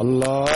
الله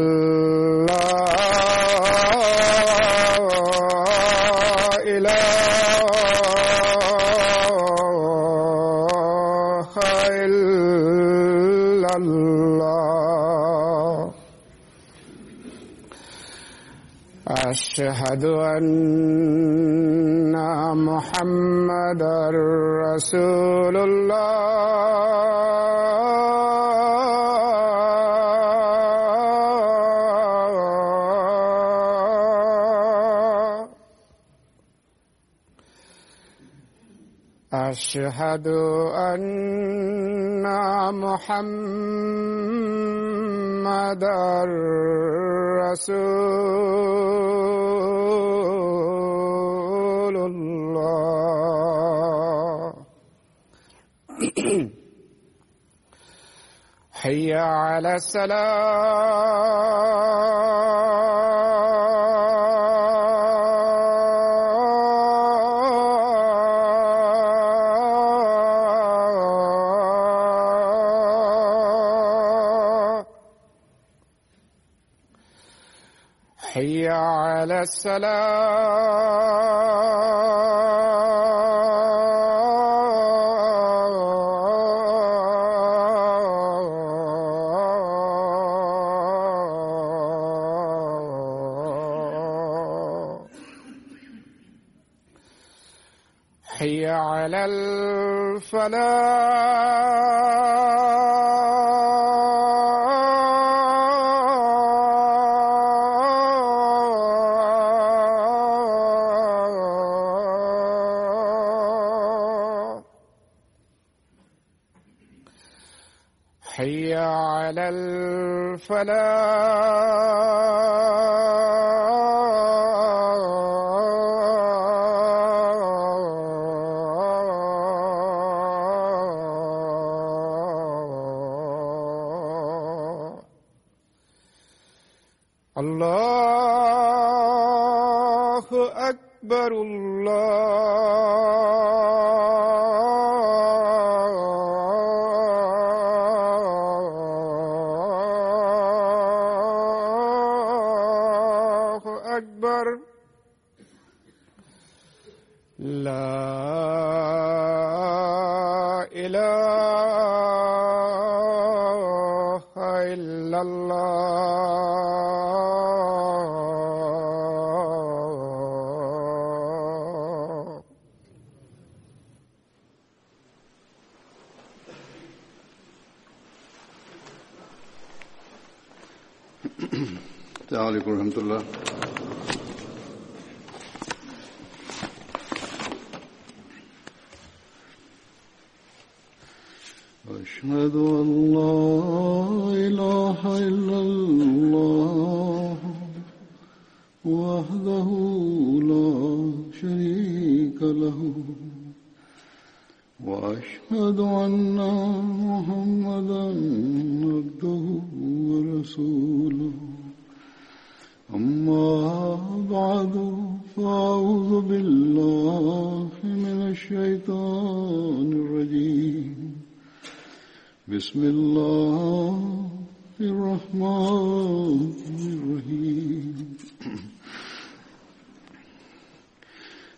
أشهد أن محمدا رسول الله. حي على السلام. على السلام. حي على الفلاح. الفلاح الله أكبر الله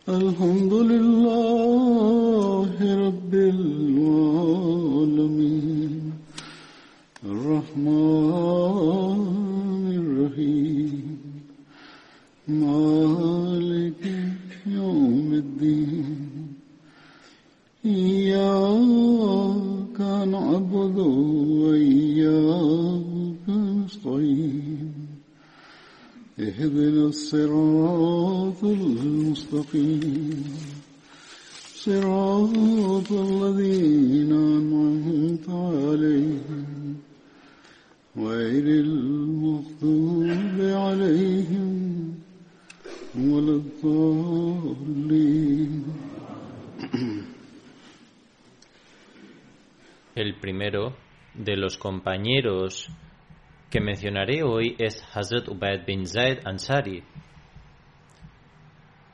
الحمد لله رب العالمين. اهدنا الصراط المستقيم صراط الذين أنعمت عليهم غير المغضوب عليهم ولا الضالين El primero de los compañeros que mencionaré hoy es Hazrat Ubaid bin Zaid Ansari.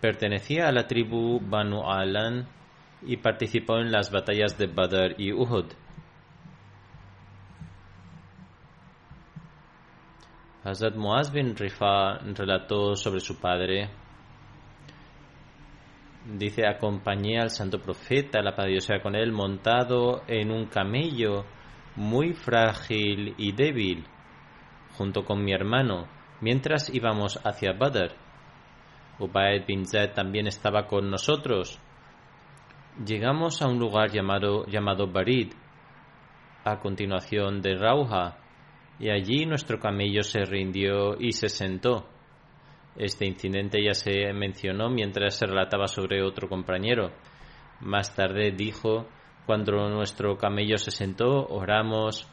Pertenecía a la tribu Banu Alan y participó en las batallas de Badr y Uhud. Hazrat Muaz bin Rifa relató sobre su padre. Dice, acompañé al santo profeta, la paz Dios con él, montado en un camello muy frágil y débil, junto con mi hermano, mientras íbamos hacia Badr. Ubaid bin Zaid también estaba con nosotros. Llegamos a un lugar llamado, llamado Barid, a continuación de Rauha, y allí nuestro camello se rindió y se sentó. Este incidente ya se mencionó mientras se relataba sobre otro compañero. Más tarde dijo, cuando nuestro camello se sentó, oramos,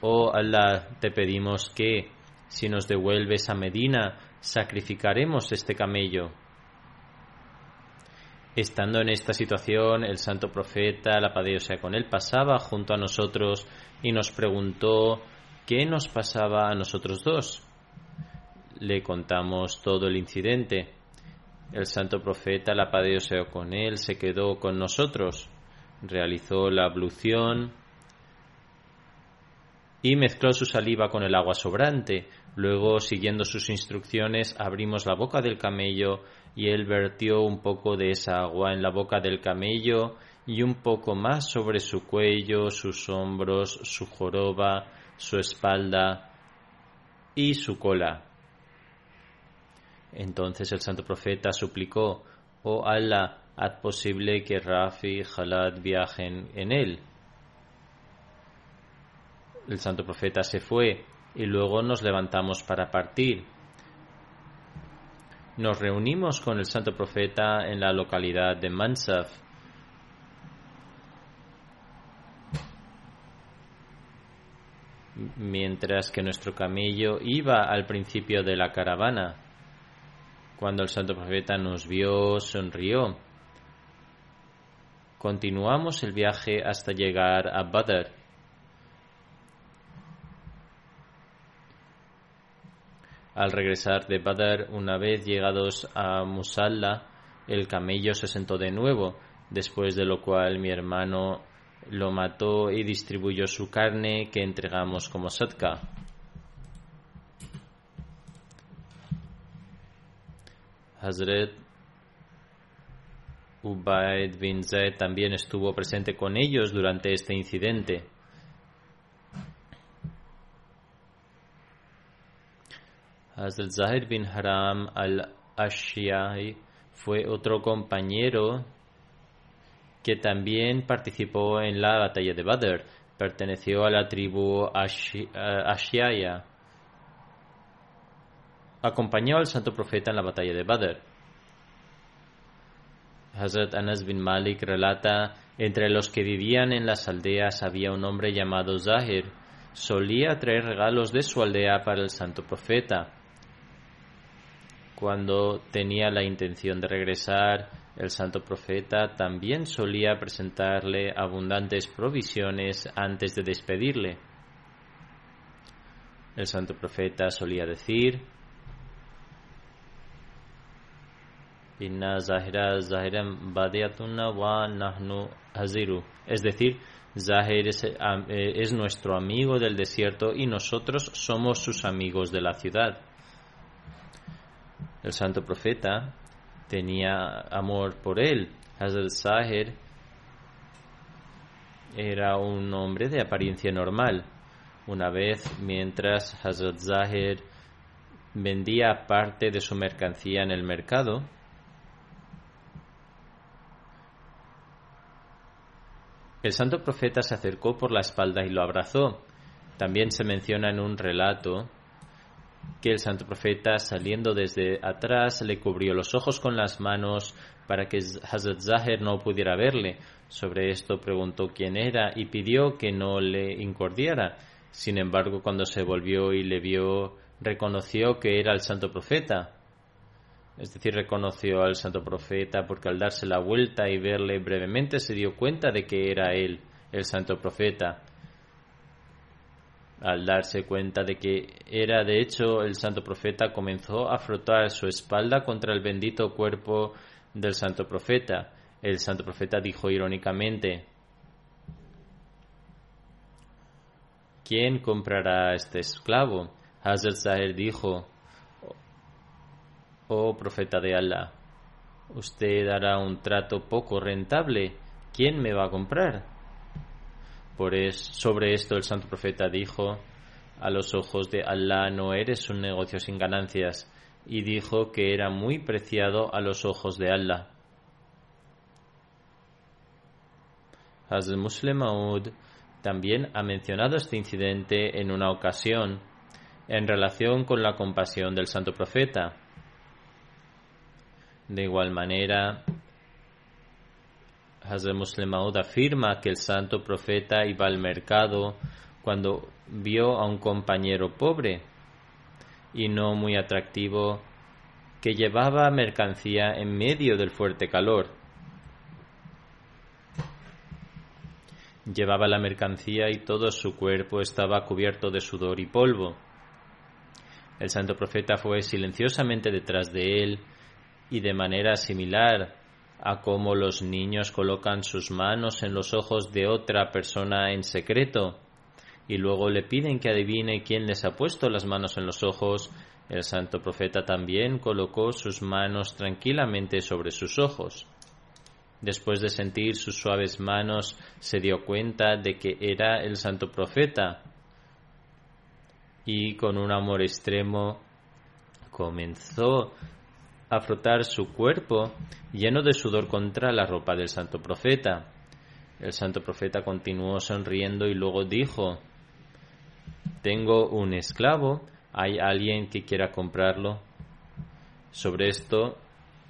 oh Allah, te pedimos que, si nos devuelves a Medina, sacrificaremos este camello. Estando en esta situación, el santo profeta, la paz de Dios sea con él, pasaba junto a nosotros y nos preguntó qué nos pasaba a nosotros dos. Le contamos todo el incidente. El santo profeta, la paz de Dios sea con él, se quedó con nosotros, realizó la ablución y mezcló su saliva con el agua sobrante. Luego, siguiendo sus instrucciones, abrimos la boca del camello y él vertió un poco de esa agua en la boca del camello y un poco más sobre su cuello, sus hombros, su joroba, su espalda y su cola. Entonces el santo profeta suplicó, oh Allah, haz posible que Rafi y Jalad viajen en él. El santo profeta se fue y luego nos levantamos para partir. Nos reunimos con el santo profeta en la localidad de Mansaf. Mientras que nuestro camello iba al principio de la caravana. Cuando el santo profeta nos vio, sonrió. Continuamos el viaje hasta llegar a Badr. Al regresar de Badr, una vez llegados a Musalla, el camello se sentó de nuevo, después de lo cual mi hermano lo mató y distribuyó su carne que entregamos como sadka. Hazret Ubaid bin Zaid también estuvo presente con ellos durante este incidente. Hazrat Zahir bin Haram al-Ashiyai fue otro compañero que también participó en la batalla de Badr. Perteneció a la tribu Ashiyaya. Acompañó al santo profeta en la batalla de Badr. Hazrat Anas bin Malik relata, entre los que vivían en las aldeas había un hombre llamado Zahir. Solía traer regalos de su aldea para el santo profeta. Cuando tenía la intención de regresar, el santo profeta también solía presentarle abundantes provisiones antes de despedirle. El santo profeta solía decir. Es decir, Zahir es, es nuestro amigo del desierto y nosotros somos sus amigos de la ciudad. El santo profeta tenía amor por él. Hazrat Zahir era un hombre de apariencia normal. Una vez, mientras Hazrat Zahir vendía parte de su mercancía en el mercado, El santo profeta se acercó por la espalda y lo abrazó. También se menciona en un relato que el santo profeta saliendo desde atrás le cubrió los ojos con las manos para que Hazrat Zahir no pudiera verle. Sobre esto preguntó quién era y pidió que no le incordiara. Sin embargo, cuando se volvió y le vio, reconoció que era el santo profeta. Es decir, reconoció al santo profeta porque al darse la vuelta y verle brevemente se dio cuenta de que era él, el santo profeta. Al darse cuenta de que era de hecho el santo profeta, comenzó a frotar su espalda contra el bendito cuerpo del santo profeta. El santo profeta dijo irónicamente, ¿quién comprará este esclavo? Hazrat Zahir dijo, oh profeta de Allah, usted dará un trato poco rentable, ¿quién me va a comprar? Por sobre esto el santo profeta dijo, a los ojos de Allah no eres un negocio sin ganancias, y dijo que era muy preciado a los ojos de Allah. Hazrat Muslim Maud también ha mencionado este incidente en una ocasión en relación con la compasión del santo profeta. De igual manera, Hazrat Muslim Maud afirma que el santo profeta iba al mercado cuando vio a un compañero pobre y no muy atractivo que llevaba mercancía en medio del fuerte calor. Llevaba la mercancía y todo su cuerpo estaba cubierto de sudor y polvo. El santo profeta fue silenciosamente detrás de él y de manera similar a cómo los niños colocan sus manos en los ojos de otra persona en secreto y luego le piden que adivine quién les ha puesto las manos en los ojos, el santo profeta también colocó sus manos tranquilamente sobre sus ojos. Después de sentir sus suaves manos, se dio cuenta de que era el santo profeta y con un amor extremo comenzó a frotar su cuerpo lleno de sudor contra la ropa del santo profeta. El santo profeta continuó sonriendo y luego dijo, tengo un esclavo, ¿hay alguien que quiera comprarlo? Sobre esto,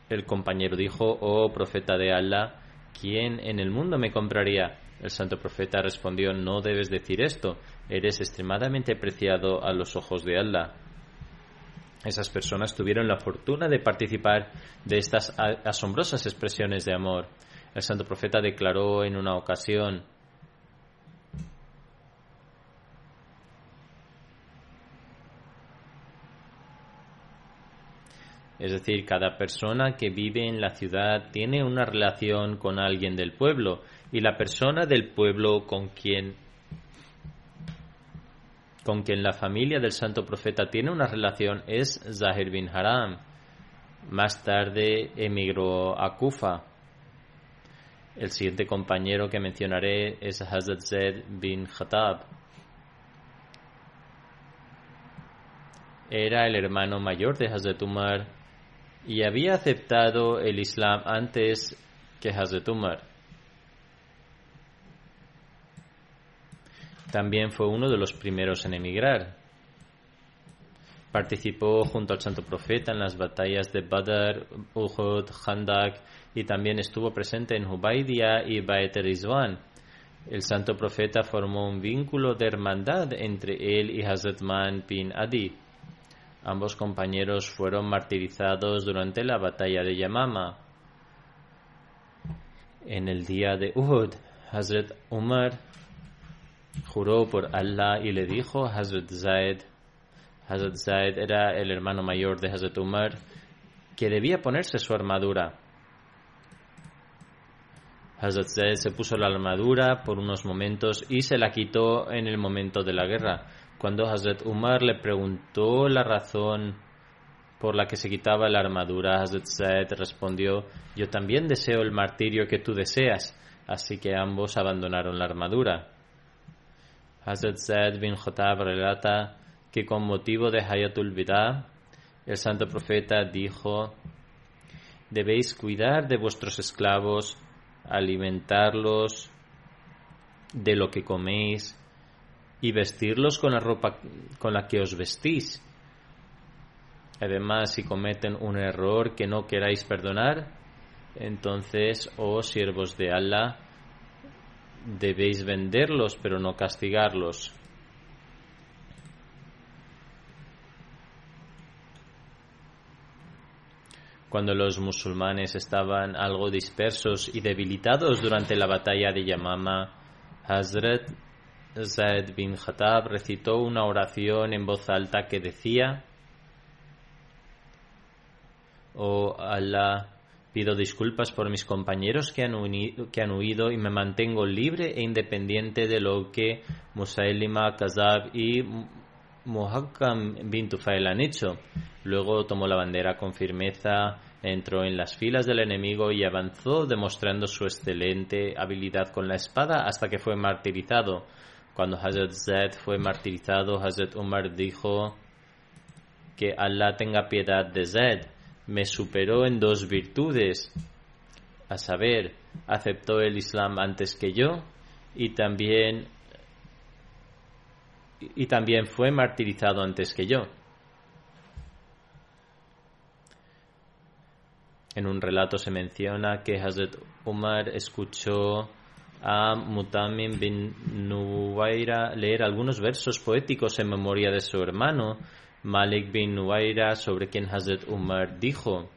el compañero dijo, oh profeta de Allah, ¿quién en el mundo me compraría? El santo profeta respondió, no debes decir esto, eres extremadamente preciado a los ojos de Allah. Esas personas tuvieron la fortuna de participar de estas asombrosas expresiones de amor. El santo profeta declaró en una ocasión, Es decir, cada persona que vive en la ciudad tiene una relación con alguien del pueblo y la persona del pueblo con quien con quien la familia del santo profeta tiene una relación es Zahir bin Haram. Más tarde emigró a Kufa. El siguiente compañero que mencionaré es Hazrat Zaid bin Khattab. Era el hermano mayor de Hazrat Umar y había aceptado el Islam antes que Hazrat Umar. También fue uno de los primeros en emigrar. Participó junto al Santo Profeta en las batallas de Badr, Uhud, Khandak y también estuvo presente en Hubaidia y Bait Rizwan. El Santo Profeta formó un vínculo de hermandad entre él y Hazrat Man bin Adi. Ambos compañeros fueron martirizados durante la batalla de Yamama. En el día de Uhud, Hazrat Umar juró por Allah y le dijo a Hazrat Zaid, Hazrat Zaid era el hermano mayor de Hazrat Umar, que debía ponerse su armadura. Hazrat Zaid se puso la armadura por unos momentos y se la quitó en el momento de la guerra. Cuando Hazrat Umar le preguntó la razón por la que se quitaba la armadura, Hazrat Zaid respondió, yo también deseo el martirio que tú deseas. Así que ambos abandonaron la armadura. Hazrat Zaid bin Khattab relata que con motivo de Hayatul Bida, el santo profeta dijo, debéis cuidar de vuestros esclavos, alimentarlos de lo que coméis y vestirlos con la ropa con la que os vestís. Además, si cometen un error que no queráis perdonar, entonces, oh siervos de Allah, debéis venderlos, pero no castigarlos. Cuando los musulmanes estaban algo dispersos y debilitados durante la batalla de Yamama, Hazrat Zaid bin Khattab recitó una oración en voz alta que decía: Oh Allah, pido disculpas por mis compañeros que han, huido y me mantengo libre e independiente de lo que Musailima, Kazab y Muhakkam bin Tufail han hecho. Luego tomó la bandera con firmeza, entró en las filas del enemigo y avanzó demostrando su excelente habilidad con la espada hasta que fue martirizado. Cuando Hazrat Zaid fue martirizado, Hazrat Umar dijo que Allah tenga piedad de Zaid. Me superó en dos virtudes, a saber, aceptó el Islam antes que yo y también y también fue martirizado antes que yo. En un relato se menciona que Hazrat Umar escuchó a Mutamim bin Nuwaira leer algunos versos poéticos en memoria de su hermano Malik bin Nuwaira, sobre quien Hazrat Umar dijo: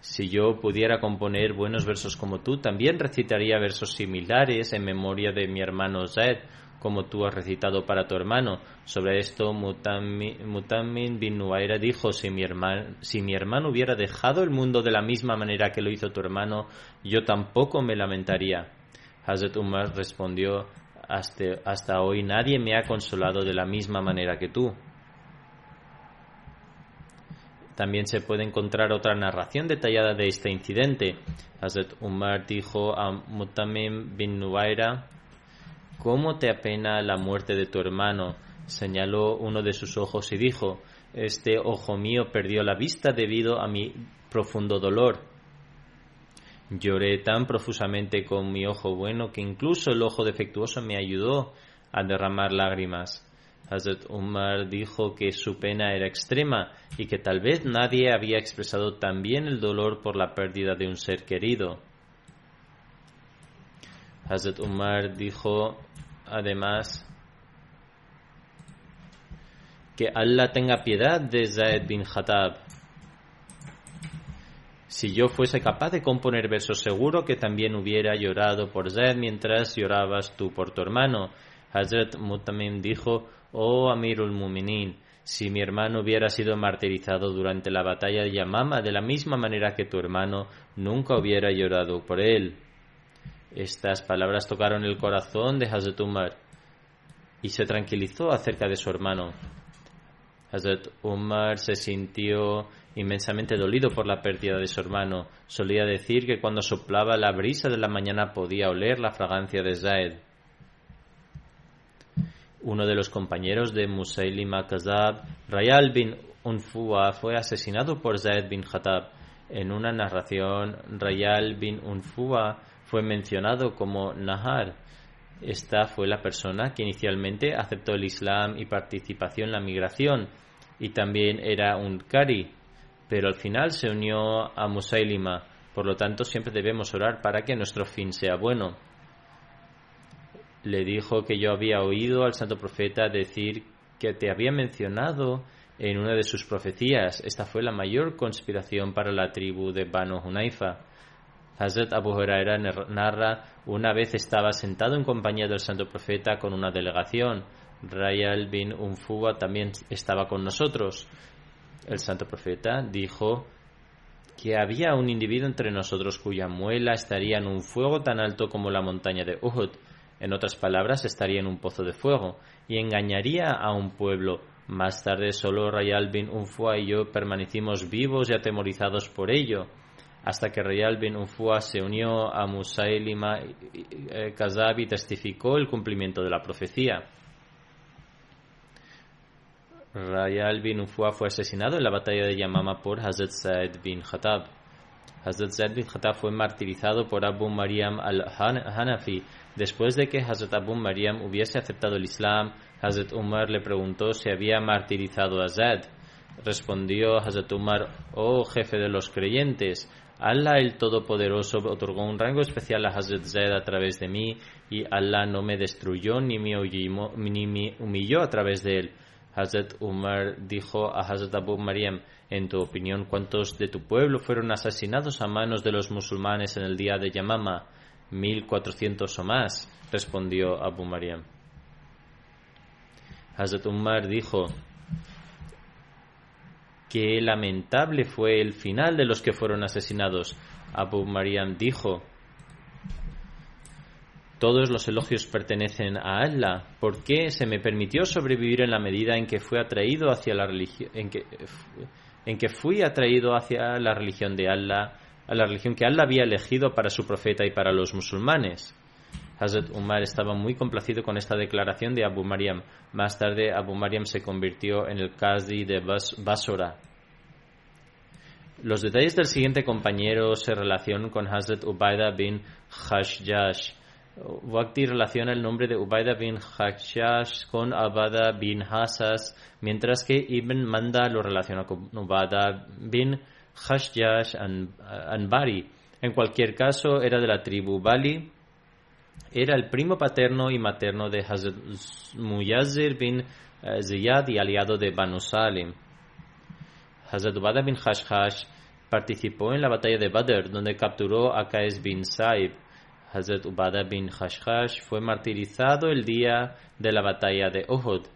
Si yo pudiera componer buenos versos como tú, también recitaría versos similares en memoria de mi hermano Zaid como tú has recitado para tu hermano. Sobre esto, Mutamin bin Nuaira dijo, si mi, hermano, si mi hermano hubiera dejado el mundo de la misma manera que lo hizo tu hermano, yo tampoco me lamentaría. Hazrat Umar respondió, hasta, hasta hoy nadie me ha consolado de la misma manera que tú. También se puede encontrar otra narración detallada de este incidente. Hazrat Umar dijo a Mutamim bin Nuaira, ¿Cómo te apena la muerte de tu hermano? señaló uno de sus ojos y dijo, Este ojo mío perdió la vista debido a mi profundo dolor. Lloré tan profusamente con mi ojo bueno que incluso el ojo defectuoso me ayudó a derramar lágrimas. Hazrat Umar dijo que su pena era extrema y que tal vez nadie había expresado tan bien el dolor por la pérdida de un ser querido. Hazrat Umar dijo además que Allah tenga piedad de Zaid bin Khattab. Si yo fuese capaz de componer versos, seguro que también hubiera llorado por Zaid mientras llorabas tú por tu hermano. Hazrat Mutamim dijo, oh Amirul Muminin, si mi hermano hubiera sido martirizado durante la batalla de Yamama de la misma manera que tu hermano, nunca hubiera llorado por él. Estas palabras tocaron el corazón de Hazrat Umar y se tranquilizó acerca de su hermano. Hazrat Umar se sintió inmensamente dolido por la pérdida de su hermano. Solía decir que cuando soplaba la brisa de la mañana podía oler la fragancia de Zaid. Uno de los compañeros de Musaylim Kazab, Rayal bin Unfuwa, fue asesinado por Zaid bin Khattab. En una narración, Rayal bin Unfuwa fue mencionado como Nahar. Esta fue la persona que inicialmente aceptó el Islam y participó en la migración y también era un Kari, pero al final se unió a Musailima. Por lo tanto, siempre debemos orar para que nuestro fin sea bueno. Le dijo que yo había oído al santo profeta decir que te había mencionado en una de sus profecías. Esta fue la mayor conspiración para la tribu de Banu Hunaifa. Hazrat Abu Huraira narra, una vez estaba sentado en compañía del santo profeta con una delegación. Rayal bin Unfuwa también estaba con nosotros. El santo profeta dijo que había un individuo entre nosotros cuya muela estaría en un fuego tan alto como la montaña de Uhud. En otras palabras, estaría en un pozo de fuego y engañaría a un pueblo. Más tarde, solo Rayal bin Unfuwa y yo permanecimos vivos y atemorizados por ello hasta que Rayal bin Ufua se unió a Musailima Kazab y testificó el cumplimiento de la profecía. Rayal bin Ufua fue asesinado en la batalla de Yamama por Hazrat Said bin Khattab. Hazrat Zaid bin Khattab fue martirizado por Abu Maryam al-Hanafi. Después de que Hazrat Abu Maryam hubiese aceptado el Islam, Hazrat Umar le preguntó si había martirizado a Zaid. Respondió Hazrat Umar, oh jefe de los creyentes, Allah el Todopoderoso otorgó un rango especial a Hazrat Zaid a través de mí y Allah no me destruyó ni me, ni me humilló a través de él. Hazrat Umar dijo a Hazrat Abu Maryam, en tu opinión, ¿cuántos de tu pueblo fueron asesinados a manos de los musulmanes en el día de Yamama? Mil cuatrocientos o más, respondió Abu Maryam. Hazrat Umar dijo, Qué lamentable fue el final de los que fueron asesinados. Abu Maryam dijo, todos los elogios pertenecen a Allah. ¿Por qué se me permitió sobrevivir en la medida en que fui atraído hacia la religión, en que, en que fui atraído hacia la religión de Allah, a la religión que Allah había elegido para su profeta y para los musulmanes? Hazrat Umar estaba muy complacido con esta declaración de Abu Maryam. Más tarde, Abu Maryam se convirtió en el Qazi de Basora. Los detalles del siguiente compañero se relacionan con Hazrat Ubaida bin Hashjash. Waqti relaciona el nombre de Ubaida bin Hashjash con Abada bin Hasas, mientras que Ibn Manda lo relaciona con Ubaida bin Hashjash Anbari. En cualquier caso, era de la tribu Bali era el primo paterno y materno de Hazrat Muyazir bin Ziyad y aliado de Banu Salim. Hazrat Ubada bin Hashhash participó en la batalla de Badr, donde capturó a Qais bin Saib. Hazrat Ubada bin Hashhash fue martirizado el día de la batalla de Uhud.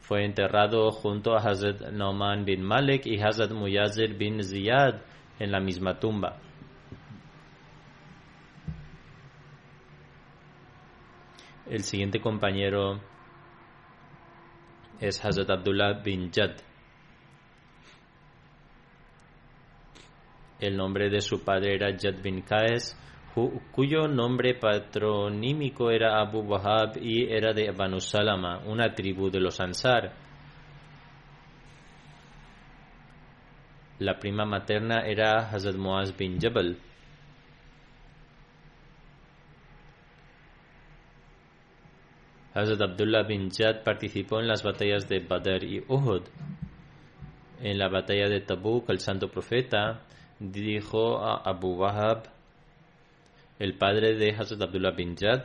Fue enterrado junto a Hazrat Nauman bin Malik y Hazrat Muyazir bin Ziyad en la misma tumba. El siguiente compañero es Hazrat Abdullah bin Jad. El nombre de su padre era Jad bin Qaes, cuyo nombre patronímico era Abu Wahab y era de Banu Salama, una tribu de los Ansar. La prima materna era Hazrat Muaz bin Jabal. Hazrat Abdullah bin Jad participó en las batallas de Badr y Uhud. En la batalla de Tabuk, el santo profeta dijo a Abu Wahab, el padre de Hazrat Abdullah bin Jad,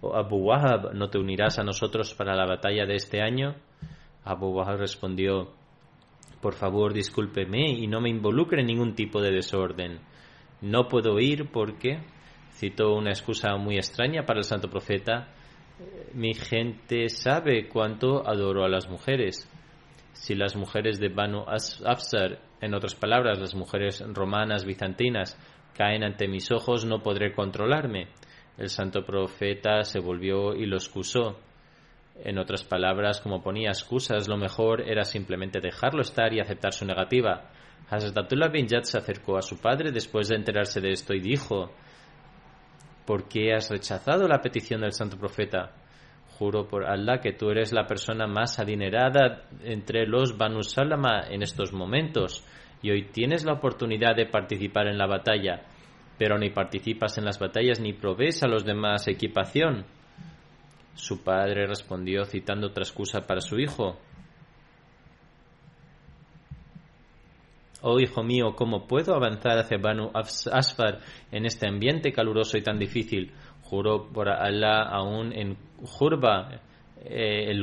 o Abu Wahab, ¿no te unirás a nosotros para la batalla de este año? Abu Wahab respondió, por favor, discúlpeme y no me involucre en ningún tipo de desorden. No puedo ir porque citó una excusa muy extraña para el santo profeta. Mi gente sabe cuánto adoro a las mujeres. Si las mujeres de Banu Afsar, en otras palabras, las mujeres romanas bizantinas, caen ante mis ojos, no podré controlarme. El santo profeta se volvió y lo excusó. En otras palabras, como ponía excusas, lo mejor era simplemente dejarlo estar y aceptar su negativa. Hazrat Abdullah bin Yad se acercó a su padre después de enterarse de esto y dijo: ¿Por qué has rechazado la petición del santo profeta? Juro por Allah que tú eres la persona más adinerada entre los Banu Salama en estos momentos y hoy tienes la oportunidad de participar en la batalla, pero ni participas en las batallas ni provees a los demás equipación. Su padre respondió citando otra excusa para su hijo. Oh hijo mío, ¿cómo puedo avanzar hacia Banu Asfar en este ambiente caluroso y tan difícil? Juro por Allah, aún en Jurba, eh, el,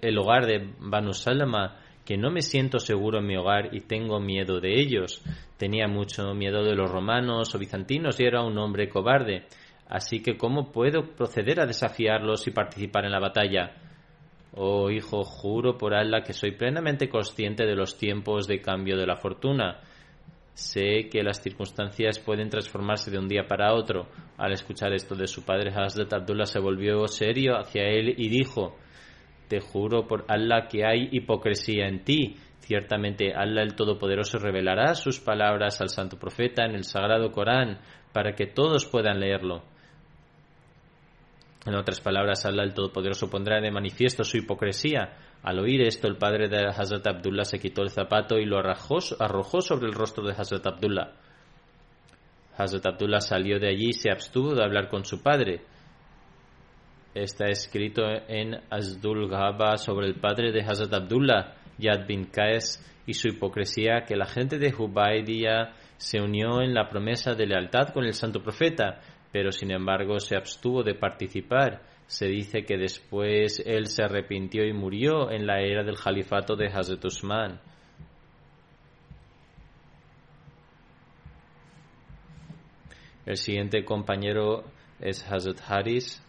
el, hogar, de Banu Salama, que no me siento seguro en mi hogar y tengo miedo de ellos. Tenía mucho miedo de los romanos o bizantinos y era un hombre cobarde. Así que, ¿cómo puedo proceder a desafiarlos y participar en la batalla? Oh hijo, juro por Allah que soy plenamente consciente de los tiempos de cambio de la fortuna. Sé que las circunstancias pueden transformarse de un día para otro. Al escuchar esto de su padre, Hazrat Abdullah se volvió serio hacia él y dijo, Te juro por Allah que hay hipocresía en ti. Ciertamente Allah el Todopoderoso revelará sus palabras al santo profeta en el sagrado Corán para que todos puedan leerlo. En otras palabras, Allah el Todopoderoso pondrá de manifiesto su hipocresía. Al oír esto, el padre de Hazrat Abdullah se quitó el zapato y lo arrojó, sobre el rostro de Hazrat Abdullah. Hazrat Abdullah salió de allí y se abstuvo de hablar con su padre. Está escrito en Asdul Ghaba sobre el padre de Hazrat Abdullah, Yad bin Qais, y su hipocresía que la gente de Hubaydiya se unió en la promesa de lealtad con el santo profeta, pero sin embargo se abstuvo de participar. Se dice que después él se arrepintió y murió en la era del califato de Hazrat Usman. El siguiente compañero es Hazrat Haris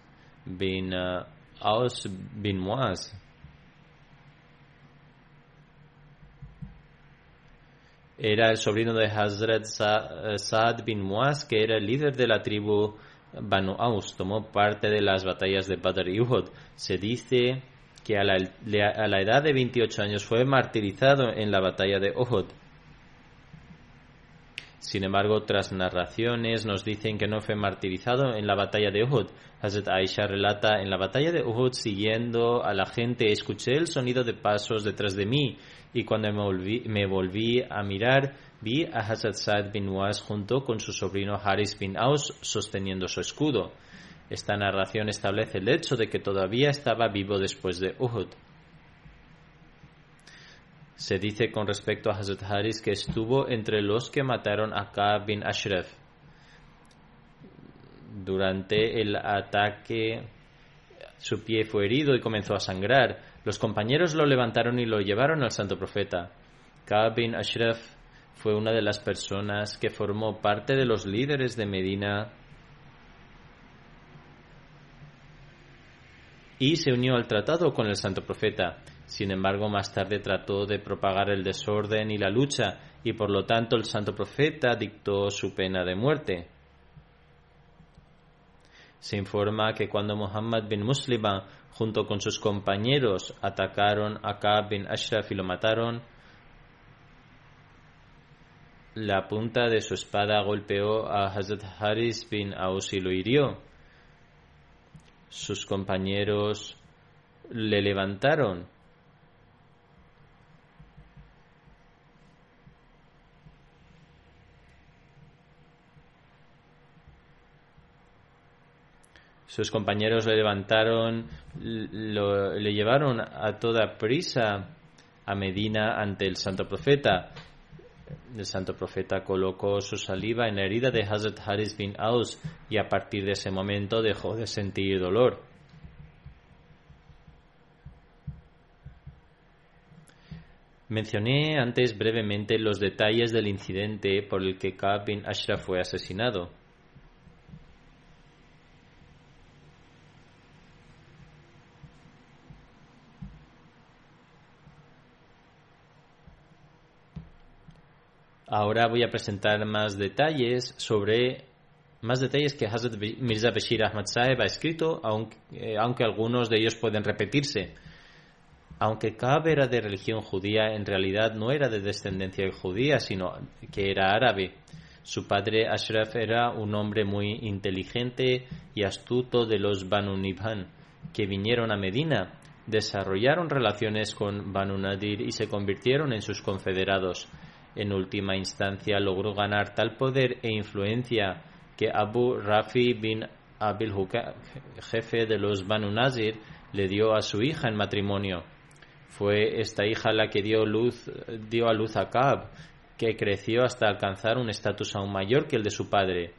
bin uh, Aus bin Muaz. Era el sobrino de Hazrat Sa- Saad bin Muaz, que era el líder de la tribu Banu Aus. Tomó parte de las batallas de Badr y Uhud. Se dice que a la, edad de 28 años fue martirizado en la batalla de Uhud. Sin embargo, otras narraciones nos dicen que no fue martirizado en la batalla de Uhud. Hazrat Aisha relata, en la batalla de Uhud, siguiendo a la gente, escuché el sonido de pasos detrás de mí y cuando me volví, me volví a mirar, vi a Hazrat Saad bin Muaz junto con su sobrino Haris bin Aus sosteniendo su escudo. Esta narración establece el hecho de que todavía estaba vivo después de Uhud. Se dice con respecto a Hazrat Haris que estuvo entre los que mataron a Ka'b bin Ashraf. Durante el ataque, su pie fue herido y comenzó a sangrar. Los compañeros lo levantaron y lo llevaron al santo profeta. Ka'b bin Ashraf fue una de las personas que formó parte de los líderes de Medina y se unió al tratado con el santo profeta. Sin embargo, más tarde trató de propagar el desorden y la lucha, y por lo tanto el santo profeta dictó su pena de muerte. Se informa que cuando Muhammad bin Muslima, junto con sus compañeros, atacaron a Ka'b bin Ashraf y lo mataron, la punta de su espada golpeó a Hazrat Haris bin Aus y lo hirió. Sus compañeros le levantaron Sus compañeros le levantaron, lo, le llevaron a toda prisa a Medina ante el santo profeta. El santo profeta colocó su saliva en la herida de Hazrat Haris bin Aus y a partir de ese momento dejó de sentir dolor. Mencioné antes brevemente los detalles del incidente por el que Ka'b bin Ashraf fue asesinado. Ahora voy a presentar más detalles sobre más detalles que Hazrat Mirza Bashir Ahmad ha escrito, aunque, eh, aunque, algunos de ellos pueden repetirse. Aunque Kaab era de religión judía, en realidad no era de descendencia judía, sino que era árabe. Su padre Ashraf era un hombre muy inteligente y astuto de los Banu Nibhan, que vinieron a Medina, desarrollaron relaciones con Banu Nadir y se convirtieron en sus confederados. En última instancia logró ganar tal poder e influencia que Abu Rafi bin Abil Hukak, jefe de los Banu Nazir, le dio a su hija en matrimonio. Fue esta hija la que dio, luz, dio a luz a Kaab, que creció hasta alcanzar un estatus aún mayor que el de su padre.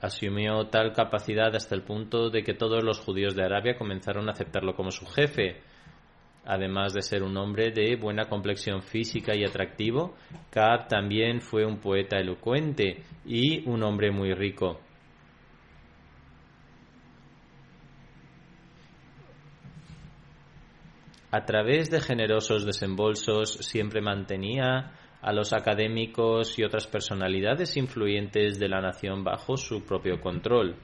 Asumió tal capacidad hasta el punto de que todos los judíos de Arabia comenzaron a aceptarlo como su jefe. Además de ser un hombre de buena complexión física y atractivo, Kaab también fue un poeta elocuente y un hombre muy rico. A través de generosos desembolsos siempre mantenía a los académicos y otras personalidades influyentes de la nación bajo su propio control.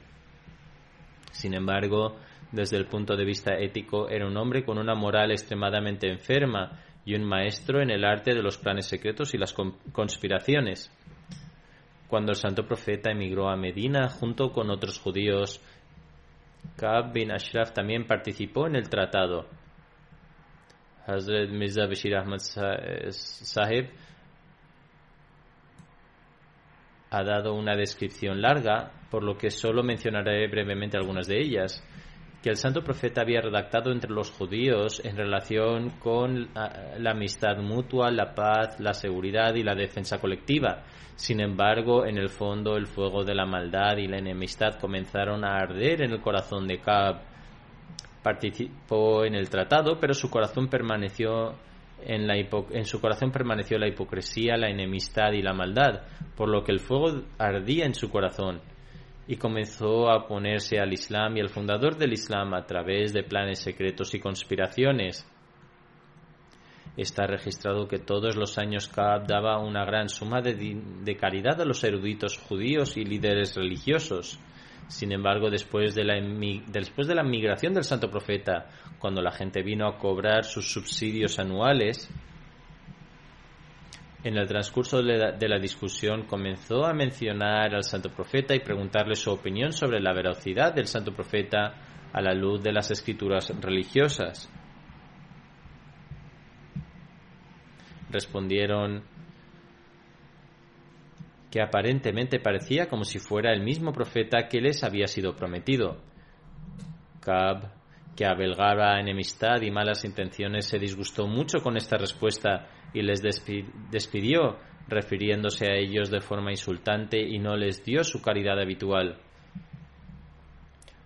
Sin embargo, desde el punto de vista ético, era un hombre con una moral extremadamente enferma y un maestro en el arte de los planes secretos y las conspiraciones. Cuando el santo profeta emigró a Medina junto con otros judíos, Kaab bin Ashraf también participó en el tratado. Hazrat Mirza Bashir Ahmad Sahib ha dado una descripción larga, por lo que solo mencionaré brevemente algunas de ellas, que el santo profeta había redactado entre los judíos en relación con la amistad mutua, la paz, la seguridad y la defensa colectiva. Sin embargo, en el fondo el fuego de la maldad y la enemistad comenzaron a arder en el corazón de Cab. Participó en el tratado, pero su corazón permaneció en, la en su corazón permaneció la hipocresía, la enemistad y la maldad, por lo que el fuego ardía en su corazón y comenzó a oponerse al Islam y al fundador del Islam a través de planes secretos y conspiraciones. Está registrado que todos los años Kaab daba una gran suma de, caridad a los eruditos judíos y líderes religiosos. Sin embargo, después de, la, después de la migración del santo profeta, cuando la gente vino a cobrar sus subsidios anuales, en el transcurso de la, discusión comenzó a mencionar al santo profeta y preguntarle su opinión sobre la veracidad del santo profeta a la luz de las escrituras religiosas. Respondieron que aparentemente parecía como si fuera el mismo profeta que les había sido prometido. Que abelgaba enemistad y malas intenciones, se disgustó mucho con esta respuesta y les despidió, refiriéndose a ellos de forma insultante y no les dio su caridad habitual.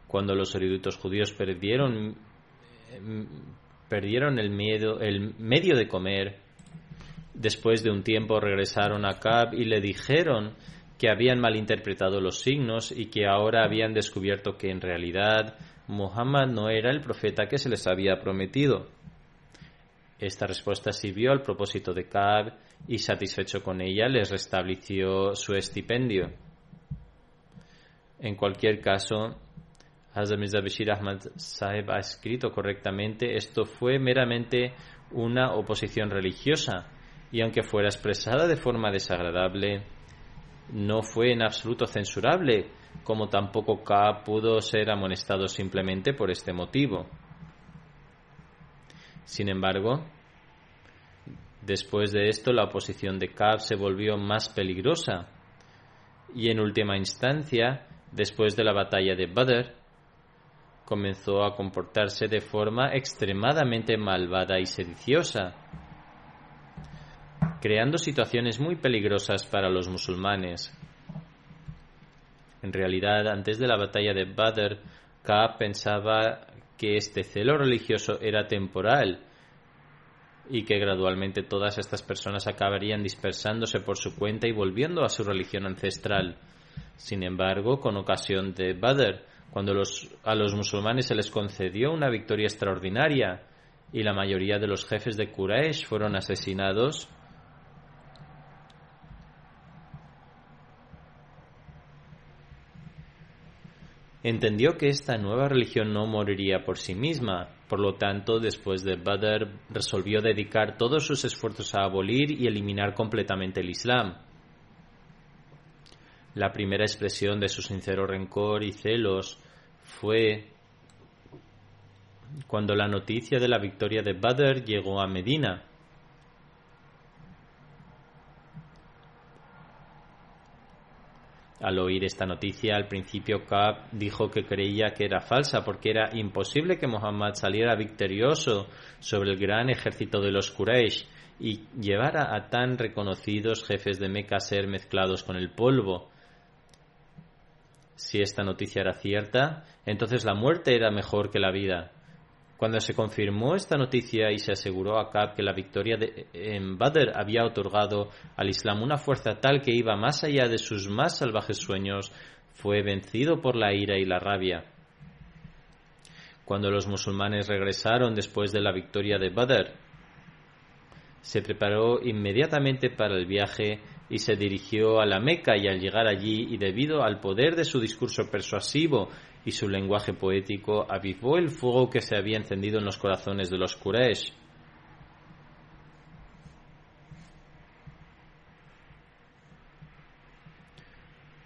Cuando los eruditos judíos perdieron, perdieron el, miedo, el medio de comer, Después de un tiempo regresaron a Cab y le dijeron que habían malinterpretado los signos y que ahora habían descubierto que en realidad Muhammad no era el profeta que se les había prometido. Esta respuesta sirvió al propósito de Cab y satisfecho con ella les restableció su estipendio. En cualquier caso, Hazrat Ahmad Sahib ha escrito correctamente, esto fue meramente una oposición religiosa y aunque fuera expresada de forma desagradable, no fue en absoluto censurable, como tampoco K pudo ser amonestado simplemente por este motivo. Sin embargo, después de esto la oposición de K se volvió más peligrosa y en última instancia, después de la batalla de Badr, comenzó a comportarse de forma extremadamente malvada y sediciosa creando situaciones muy peligrosas para los musulmanes. En realidad, antes de la batalla de Badr, Kaab pensaba que este celo religioso era temporal y que gradualmente todas estas personas acabarían dispersándose por su cuenta y volviendo a su religión ancestral. Sin embargo, con ocasión de Badr, cuando a los musulmanes se les concedió una victoria extraordinaria y la mayoría de los jefes de Quraysh fueron asesinados, entendió que esta nueva religión no moriría por sí misma. Por lo tanto, después de Badr, resolvió dedicar todos sus esfuerzos a abolir y eliminar completamente el Islam. La primera expresión de su sincero rencor y celos fue cuando la noticia de la victoria de Badr llegó a Medina. Al oír esta noticia, al principio Kaab dijo que creía que era falsa porque era imposible que Muhammad saliera victorioso sobre el gran ejército de los Quraysh y llevara a tan reconocidos jefes de Meca a ser mezclados con el polvo. Si esta noticia era cierta, entonces la muerte era mejor que la vida. Cuando se confirmó esta noticia y se aseguró a Kab que la victoria de, en Badr había otorgado al Islam una fuerza tal que iba más allá de sus más salvajes sueños, fue vencido por la ira y la rabia. Cuando los musulmanes regresaron después de la victoria de Badr, se preparó inmediatamente para el viaje y se dirigió a la Meca y al llegar allí y debido al poder de su discurso persuasivo y su lenguaje poético avivó el fuego que se había encendido en los corazones de los Quraysh.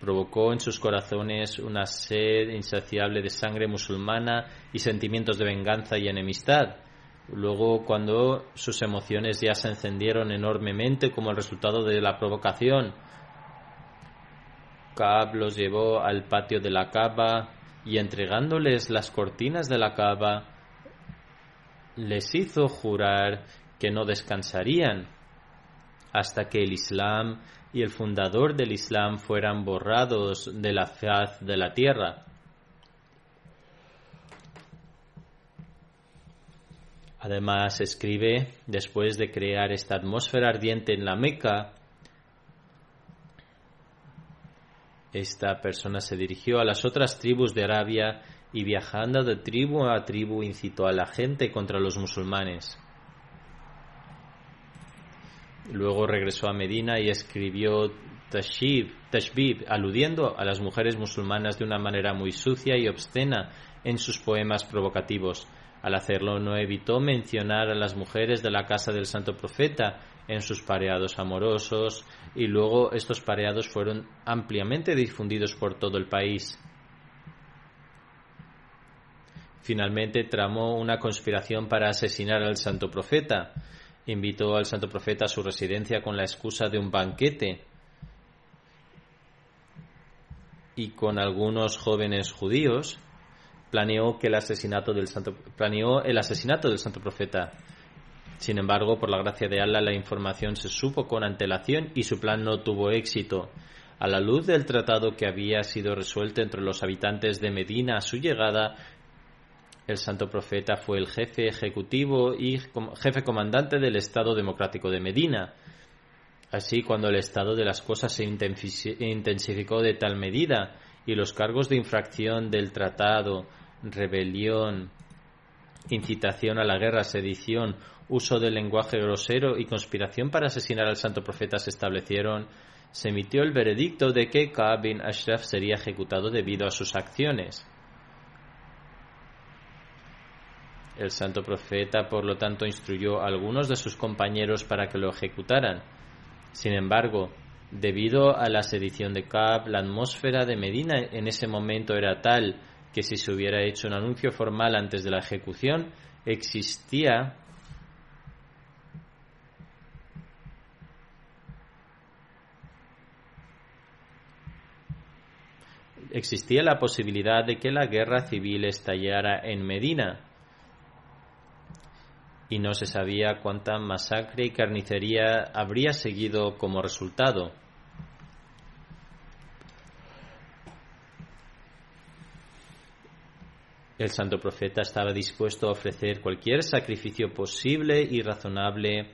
Provocó en sus corazones una sed insaciable de sangre musulmana y sentimientos de venganza y enemistad. Luego, cuando sus emociones ya se encendieron enormemente como el resultado de la provocación, Kaab los llevó al patio de la cava y entregándoles las cortinas de la cava, les hizo jurar que no descansarían hasta que el Islam y el fundador del Islam fueran borrados de la faz de la tierra. Además, escribe, después de crear esta atmósfera ardiente en la Meca, esta persona se dirigió a las otras tribus de Arabia y viajando de tribu a tribu incitó a la gente contra los musulmanes. Luego regresó a Medina y escribió Tashbib, Tashbib, aludiendo a las mujeres musulmanas de una manera muy sucia y obscena en sus poemas provocativos. Al hacerlo no evitó mencionar a las mujeres de la casa del santo profeta en sus pareados amorosos y luego estos pareados fueron ampliamente difundidos por todo el país. Finalmente tramó una conspiración para asesinar al santo profeta. Invitó al santo profeta a su residencia con la excusa de un banquete y con algunos jóvenes judíos planeó, que el, asesinato del santo, planeó el asesinato del santo profeta. Sin embargo, por la gracia de Allah, la información se supo con antelación y su plan no tuvo éxito. A la luz del tratado que había sido resuelto entre los habitantes de Medina a su llegada, el santo profeta fue el jefe ejecutivo y jefe comandante del Estado Democrático de Medina. Así, cuando el estado de las cosas se intensificó de tal medida y los cargos de infracción del tratado, rebelión, incitación a la guerra, sedición, uso del lenguaje grosero y conspiración para asesinar al santo profeta se establecieron, se emitió el veredicto de que Ka'b bin Ashraf sería ejecutado debido a sus acciones. El santo profeta, por lo tanto, instruyó a algunos de sus compañeros para que lo ejecutaran. Sin embargo, debido a la sedición de Ka'b, la atmósfera de Medina en ese momento era tal que si se hubiera hecho un anuncio formal antes de la ejecución, existía existía la posibilidad de que la guerra civil estallara en Medina y no se sabía cuánta masacre y carnicería habría seguido como resultado. El santo profeta estaba dispuesto a ofrecer cualquier sacrificio posible y razonable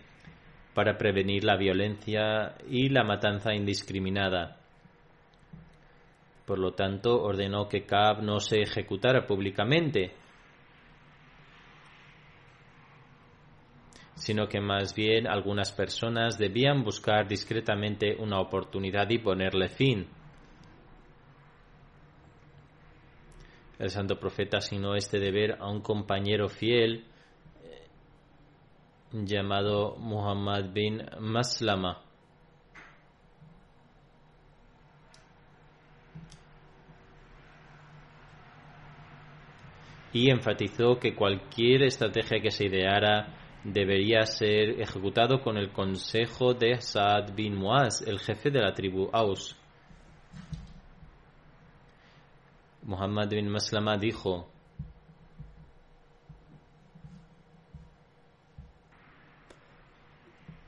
para prevenir la violencia y la matanza indiscriminada. Por lo tanto, ordenó que Kaab no se ejecutara públicamente, sino que más bien algunas personas debían buscar discretamente una oportunidad y ponerle fin. El santo profeta asignó este deber a un compañero fiel eh, llamado Muhammad bin Maslama. Y enfatizó que cualquier estrategia que se ideara debería ser ejecutado con el consejo de Saad bin Muaz, el jefe de la tribu Aus. Muhammad bin Maslama dijo,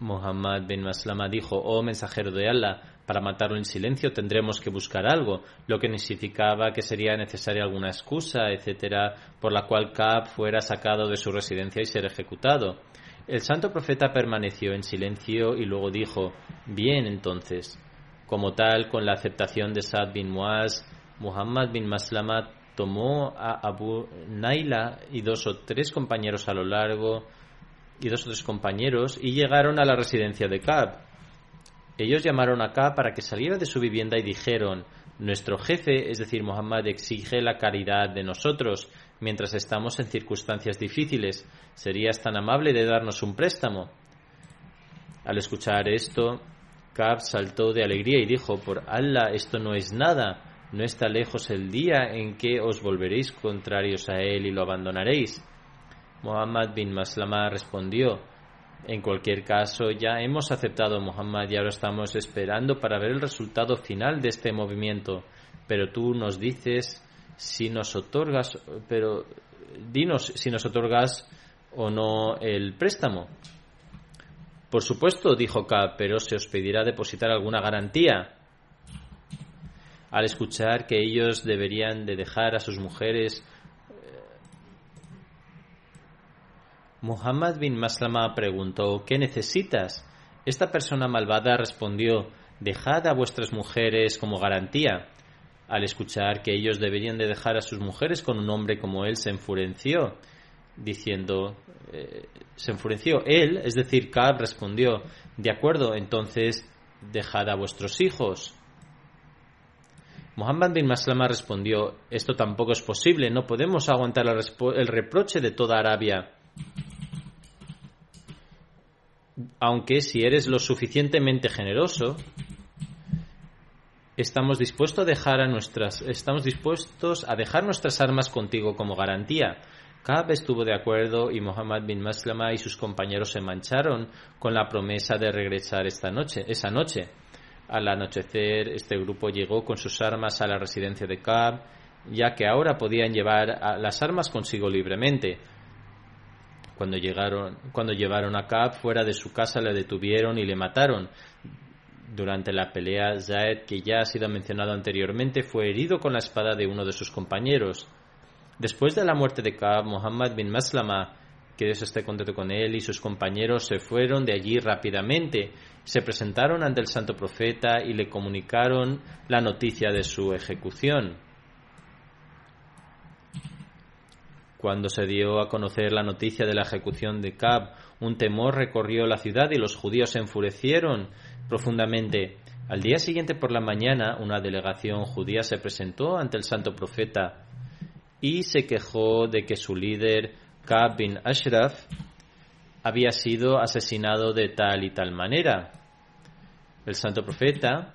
Muhammad bin Maslama dijo, oh mensajero de Allah, para matarlo en silencio tendremos que buscar algo, lo que significaba que sería necesaria alguna excusa, etcétera, por la cual Kaab fuera sacado de su residencia y ser ejecutado. El santo profeta permaneció en silencio y luego dijo, bien entonces. Como tal, con la aceptación de Saad bin Muaz, Muhammad bin Maslama tomó a Abu Naila y dos o tres compañeros a lo largo y dos o tres compañeros y llegaron a la residencia de Kab. Ellos llamaron a Kab para que saliera de su vivienda y dijeron Nuestro jefe, es decir, Muhammad, exige la caridad de nosotros mientras estamos en circunstancias difíciles. ¿Serías tan amable de darnos un préstamo? Al escuchar esto, Kab saltó de alegría y dijo Por Allah, esto no es nada no está lejos el día en que os volveréis contrarios a él y lo abandonaréis. Muhammad bin Maslama respondió, en cualquier caso, ya hemos aceptado a Muhammad y ahora estamos esperando para ver el resultado final de este movimiento. Pero tú nos dices si nos otorgas, pero dinos si nos otorgas o no el préstamo. Por supuesto, dijo K, pero se os pedirá depositar alguna garantía. Al escuchar que ellos deberían de dejar a sus mujeres Muhammad bin Maslama preguntó ¿Qué necesitas? Esta persona malvada respondió Dejad a vuestras mujeres como garantía. Al escuchar que ellos deberían de dejar a sus mujeres con un hombre como él, se enfureció, diciendo, eh, se enfureció. Él, es decir, Kab, respondió, de acuerdo, entonces dejad a vuestros hijos. Muhammad bin Maslama respondió, esto tampoco es posible, no podemos aguantar el reproche de toda Arabia aunque si eres lo suficientemente generoso, estamos dispuestos a dejar a nuestras estamos dispuestos a dejar nuestras armas contigo como garantía. Kab estuvo de acuerdo y Muhammad bin Maslama y sus compañeros se mancharon con la promesa de regresar esta noche, esa noche. Al anochecer, este grupo llegó con sus armas a la residencia de Kab, ya que ahora podían llevar las armas consigo libremente. Cuando, llegaron, cuando llevaron a Kaab fuera de su casa le detuvieron y le mataron. Durante la pelea, Zaed, que ya ha sido mencionado anteriormente, fue herido con la espada de uno de sus compañeros. Después de la muerte de Kaab, Muhammad bin Maslama, que Dios esté contento con él, y sus compañeros se fueron de allí rápidamente, se presentaron ante el santo profeta y le comunicaron la noticia de su ejecución. Cuando se dio a conocer la noticia de la ejecución de Cab, un temor recorrió la ciudad y los judíos se enfurecieron profundamente. Al día siguiente por la mañana, una delegación judía se presentó ante el santo profeta y se quejó de que su líder, Kab bin Ashraf, había sido asesinado de tal y tal manera. El santo profeta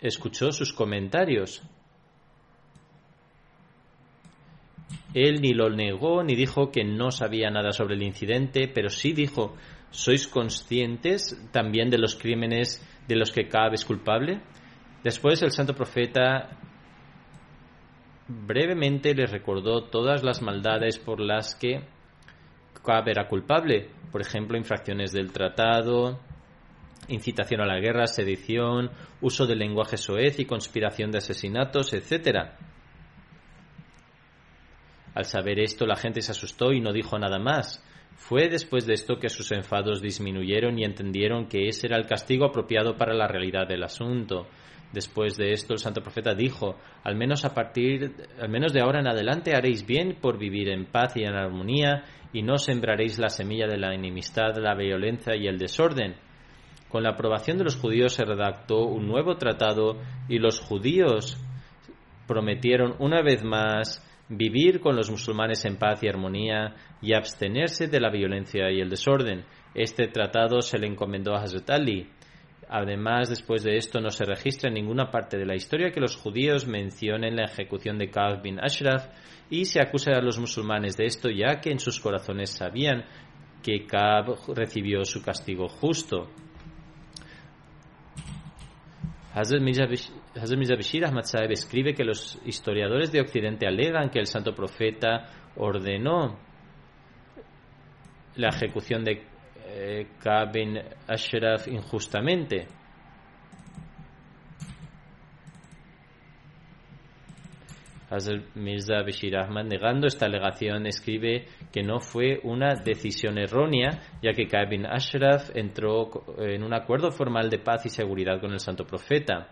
escuchó sus comentarios Él ni lo negó ni dijo que no sabía nada sobre el incidente, pero sí dijo, ¿sois conscientes también de los crímenes de los que Cabe es culpable? Después el santo profeta brevemente les recordó todas las maldades por las que Cabe era culpable, por ejemplo, infracciones del tratado, incitación a la guerra, sedición, uso del lenguaje soez y conspiración de asesinatos, etc. Al saber esto, la gente se asustó y no dijo nada más. Fue después de esto que sus enfados disminuyeron y entendieron que ese era el castigo apropiado para la realidad del asunto. Después de esto, el santo profeta dijo: Al menos a partir, al menos de ahora en adelante haréis bien por vivir en paz y en armonía, y no sembraréis la semilla de la enemistad, la violencia y el desorden. Con la aprobación de los judíos se redactó un nuevo tratado y los judíos prometieron una vez más vivir con los musulmanes en paz y armonía y abstenerse de la violencia y el desorden. Este tratado se le encomendó a Hazrat Ali. Además, después de esto, no se registra en ninguna parte de la historia que los judíos mencionen la ejecución de Ka'b bin Ashraf y se acusa a los musulmanes de esto, ya que en sus corazones sabían que Ka'b recibió su castigo justo. Hazrat Mirza Bashir Ahmad Saeb escribe que los historiadores de Occidente alegan que el santo profeta ordenó la ejecución de eh, bin Ashraf injustamente. Hazrat Mirza Bashir Ahmad, negando esta alegación, escribe que no fue una decisión errónea, ya que Ka'b bin Ashraf entró en un acuerdo formal de paz y seguridad con el santo profeta.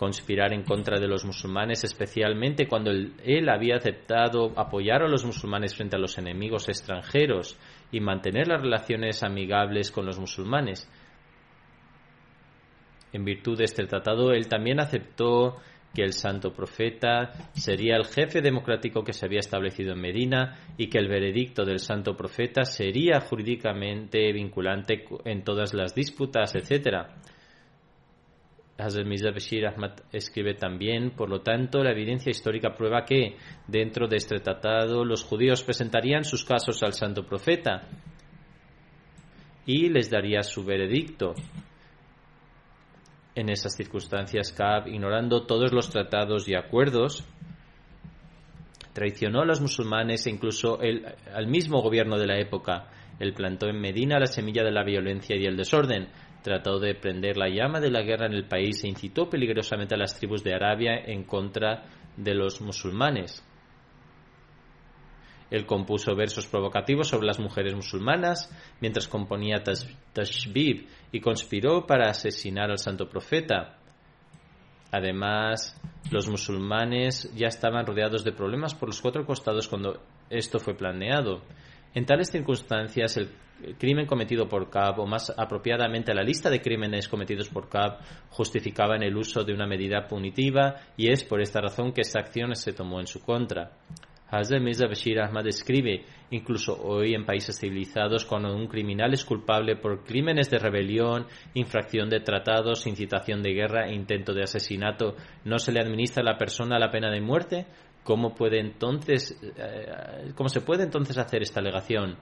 Conspirar en contra de los musulmanes, especialmente cuando él había aceptado apoyar a los musulmanes frente a los enemigos extranjeros y mantener las relaciones amigables con los musulmanes. En virtud de este tratado, él también aceptó que el santo profeta sería el jefe democrático que se había establecido en Medina y que el veredicto del santo profeta sería jurídicamente vinculante en todas las disputas, etc. Hazrat Mirza Bashir Ahmad escribe también, por lo tanto, la evidencia histórica prueba que, dentro de este tratado, los judíos presentarían sus casos al santo profeta y les daría su veredicto. En esas circunstancias, Kaab, ignorando todos los tratados y acuerdos, traicionó a los musulmanes e incluso al mismo gobierno de la época. Él plantó en Medina la semilla de la violencia y el desorden, trató de prender la llama de la guerra en el país e incitó peligrosamente a las tribus de Arabia en contra de los musulmanes. Él compuso versos provocativos sobre las mujeres musulmanas mientras componía Tashbib y conspiró para asesinar al santo profeta. Además, los musulmanes ya estaban rodeados de problemas por los cuatro costados cuando esto fue planeado. En tales circunstancias, el crimen cometido por Cab, o más apropiadamente la lista de crímenes cometidos por Cab, justificaban el uso de una medida punitiva y es por esta razón que esta acción se tomó en su contra. Hazrat Mirza Bashir Ahmad incluso hoy en países civilizados, cuando un criminal es culpable por crímenes de rebelión, infracción de tratados, incitación de guerra e intento de asesinato, ¿no se le administra a la persona la pena de muerte? ¿Cómo puede entonces, eh, cómo se puede entonces hacer esta alegación?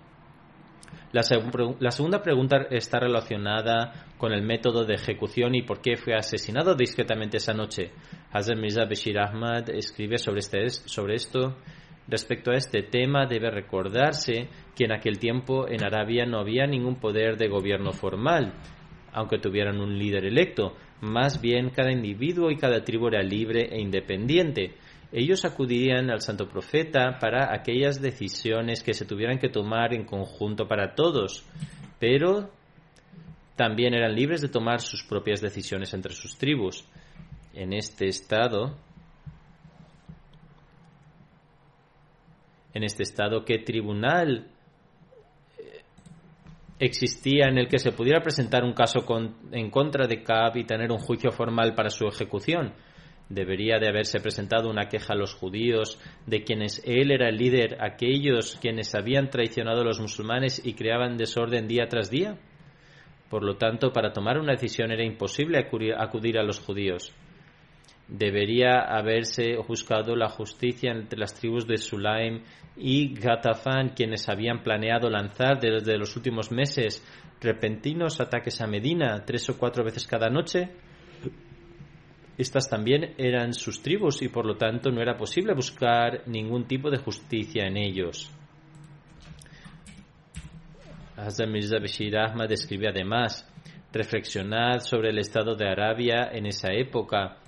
La, la, segunda pregunta está relacionada con el método de ejecución y por qué fue asesinado discretamente esa noche. Hazrat Mirza Bashir Ahmad escribe sobre, este, sobre esto Respecto a este tema, debe recordarse que en aquel tiempo en Arabia no había ningún poder de gobierno formal, aunque tuvieran un líder electo. Más bien, cada individuo y cada tribu era libre e independiente. Ellos acudirían al santo profeta para aquellas decisiones que se tuvieran que tomar en conjunto para todos, pero también eran libres de tomar sus propias decisiones entre sus tribus. En este estado, en este estado, qué tribunal eh, existía en el que se pudiera presentar un caso en contra de Kaab y tener un juicio formal para su ejecución. Debería de haberse presentado una queja a los judíos de quienes él era el líder, aquellos quienes habían traicionado a los musulmanes y creaban desorden día tras día. Por lo tanto, para tomar una decisión era imposible acudir a los judíos debería haberse juzgado la justicia entre las tribus de Sulaim y Gatafan, quienes habían planeado lanzar desde los últimos meses repentinos ataques a Medina tres o cuatro veces cada noche. Estas también eran sus tribus y por lo tanto no era posible buscar ningún tipo de justicia en ellos. Hazrat Mirza Bashir Ahmad describe además reflexionar sobre el estado de Arabia en esa época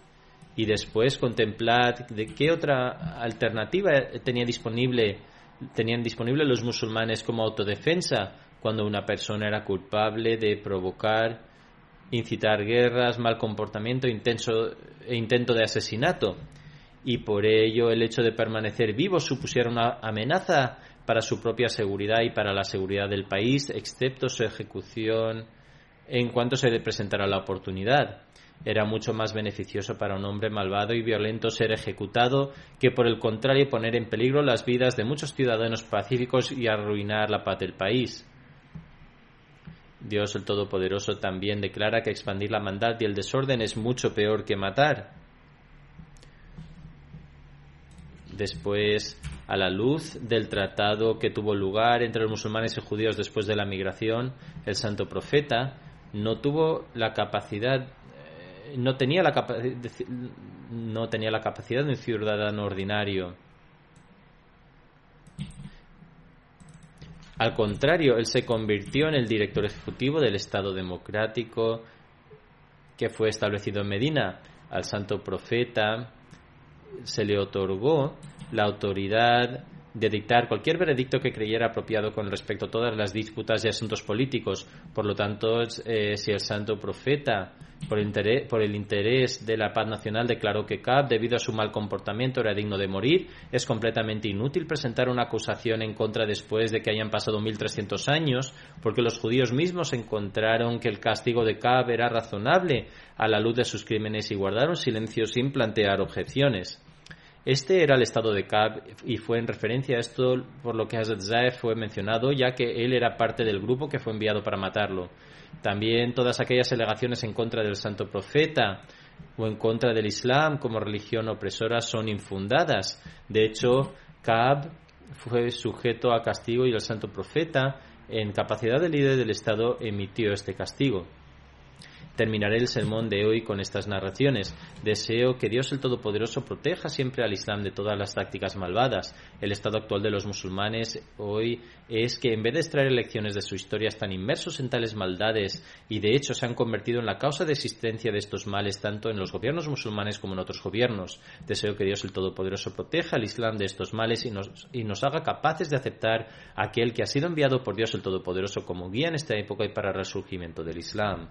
y después contemplad de qué otra alternativa tenía disponible, tenían disponible los musulmanes como autodefensa cuando una persona era culpable de provocar, incitar guerras, mal comportamiento intenso, e intento de asesinato. Y por ello el hecho de permanecer vivo supusiera una amenaza para su propia seguridad y para la seguridad del país, excepto su ejecución en cuanto se le presentara la oportunidad. Era mucho más beneficioso para un hombre malvado y violento ser ejecutado que por el contrario poner en peligro las vidas de muchos ciudadanos pacíficos y arruinar la paz del país. Dios el Todopoderoso también declara que expandir la maldad y el desorden es mucho peor que matar. Después, a la luz del tratado que tuvo lugar entre los musulmanes y judíos después de la migración, el santo profeta no tuvo la capacidad no tenía la no tenía la capacidad de un ciudadano ordinario. Al contrario, él se convirtió en el director ejecutivo del Estado democrático que fue establecido en Medina. Al santo profeta se le otorgó la autoridad de dictar cualquier veredicto que creyera apropiado con respecto a todas las disputas y asuntos políticos. Por lo tanto, eh, si el santo profeta, por el, interés, por el interés de la paz nacional, declaró que Cab, debido a su mal comportamiento, era digno de morir, es completamente inútil presentar una acusación en contra después de que hayan pasado 1300 años, porque los judíos mismos encontraron que el castigo de Cab era razonable a la luz de sus crímenes y guardaron silencio sin plantear objeciones. Este era el estado de Cab y fue en referencia a esto por lo que Hazrat Zaef fue mencionado, ya que él era parte del grupo que fue enviado para matarlo. También todas aquellas alegaciones en contra del santo profeta o en contra del Islam como religión opresora son infundadas. De hecho, Kaab fue sujeto a castigo y el santo profeta, en capacidad de líder del Estado, emitió este castigo. Terminaré el sermón de hoy con estas narraciones. Deseo que Dios el Todopoderoso proteja siempre al Islam de todas las tácticas malvadas. El estado actual de los musulmanes hoy es que en vez de extraer lecciones de su historia están inmersos en tales maldades y de hecho se han convertido en la causa de existencia de estos males tanto en los gobiernos musulmanes como en otros gobiernos. Deseo que Dios el Todopoderoso proteja al Islam de estos males y nos, y nos haga capaces de aceptar a aquel que ha sido enviado por Dios el Todopoderoso como guía en esta época y para el resurgimiento del Islam.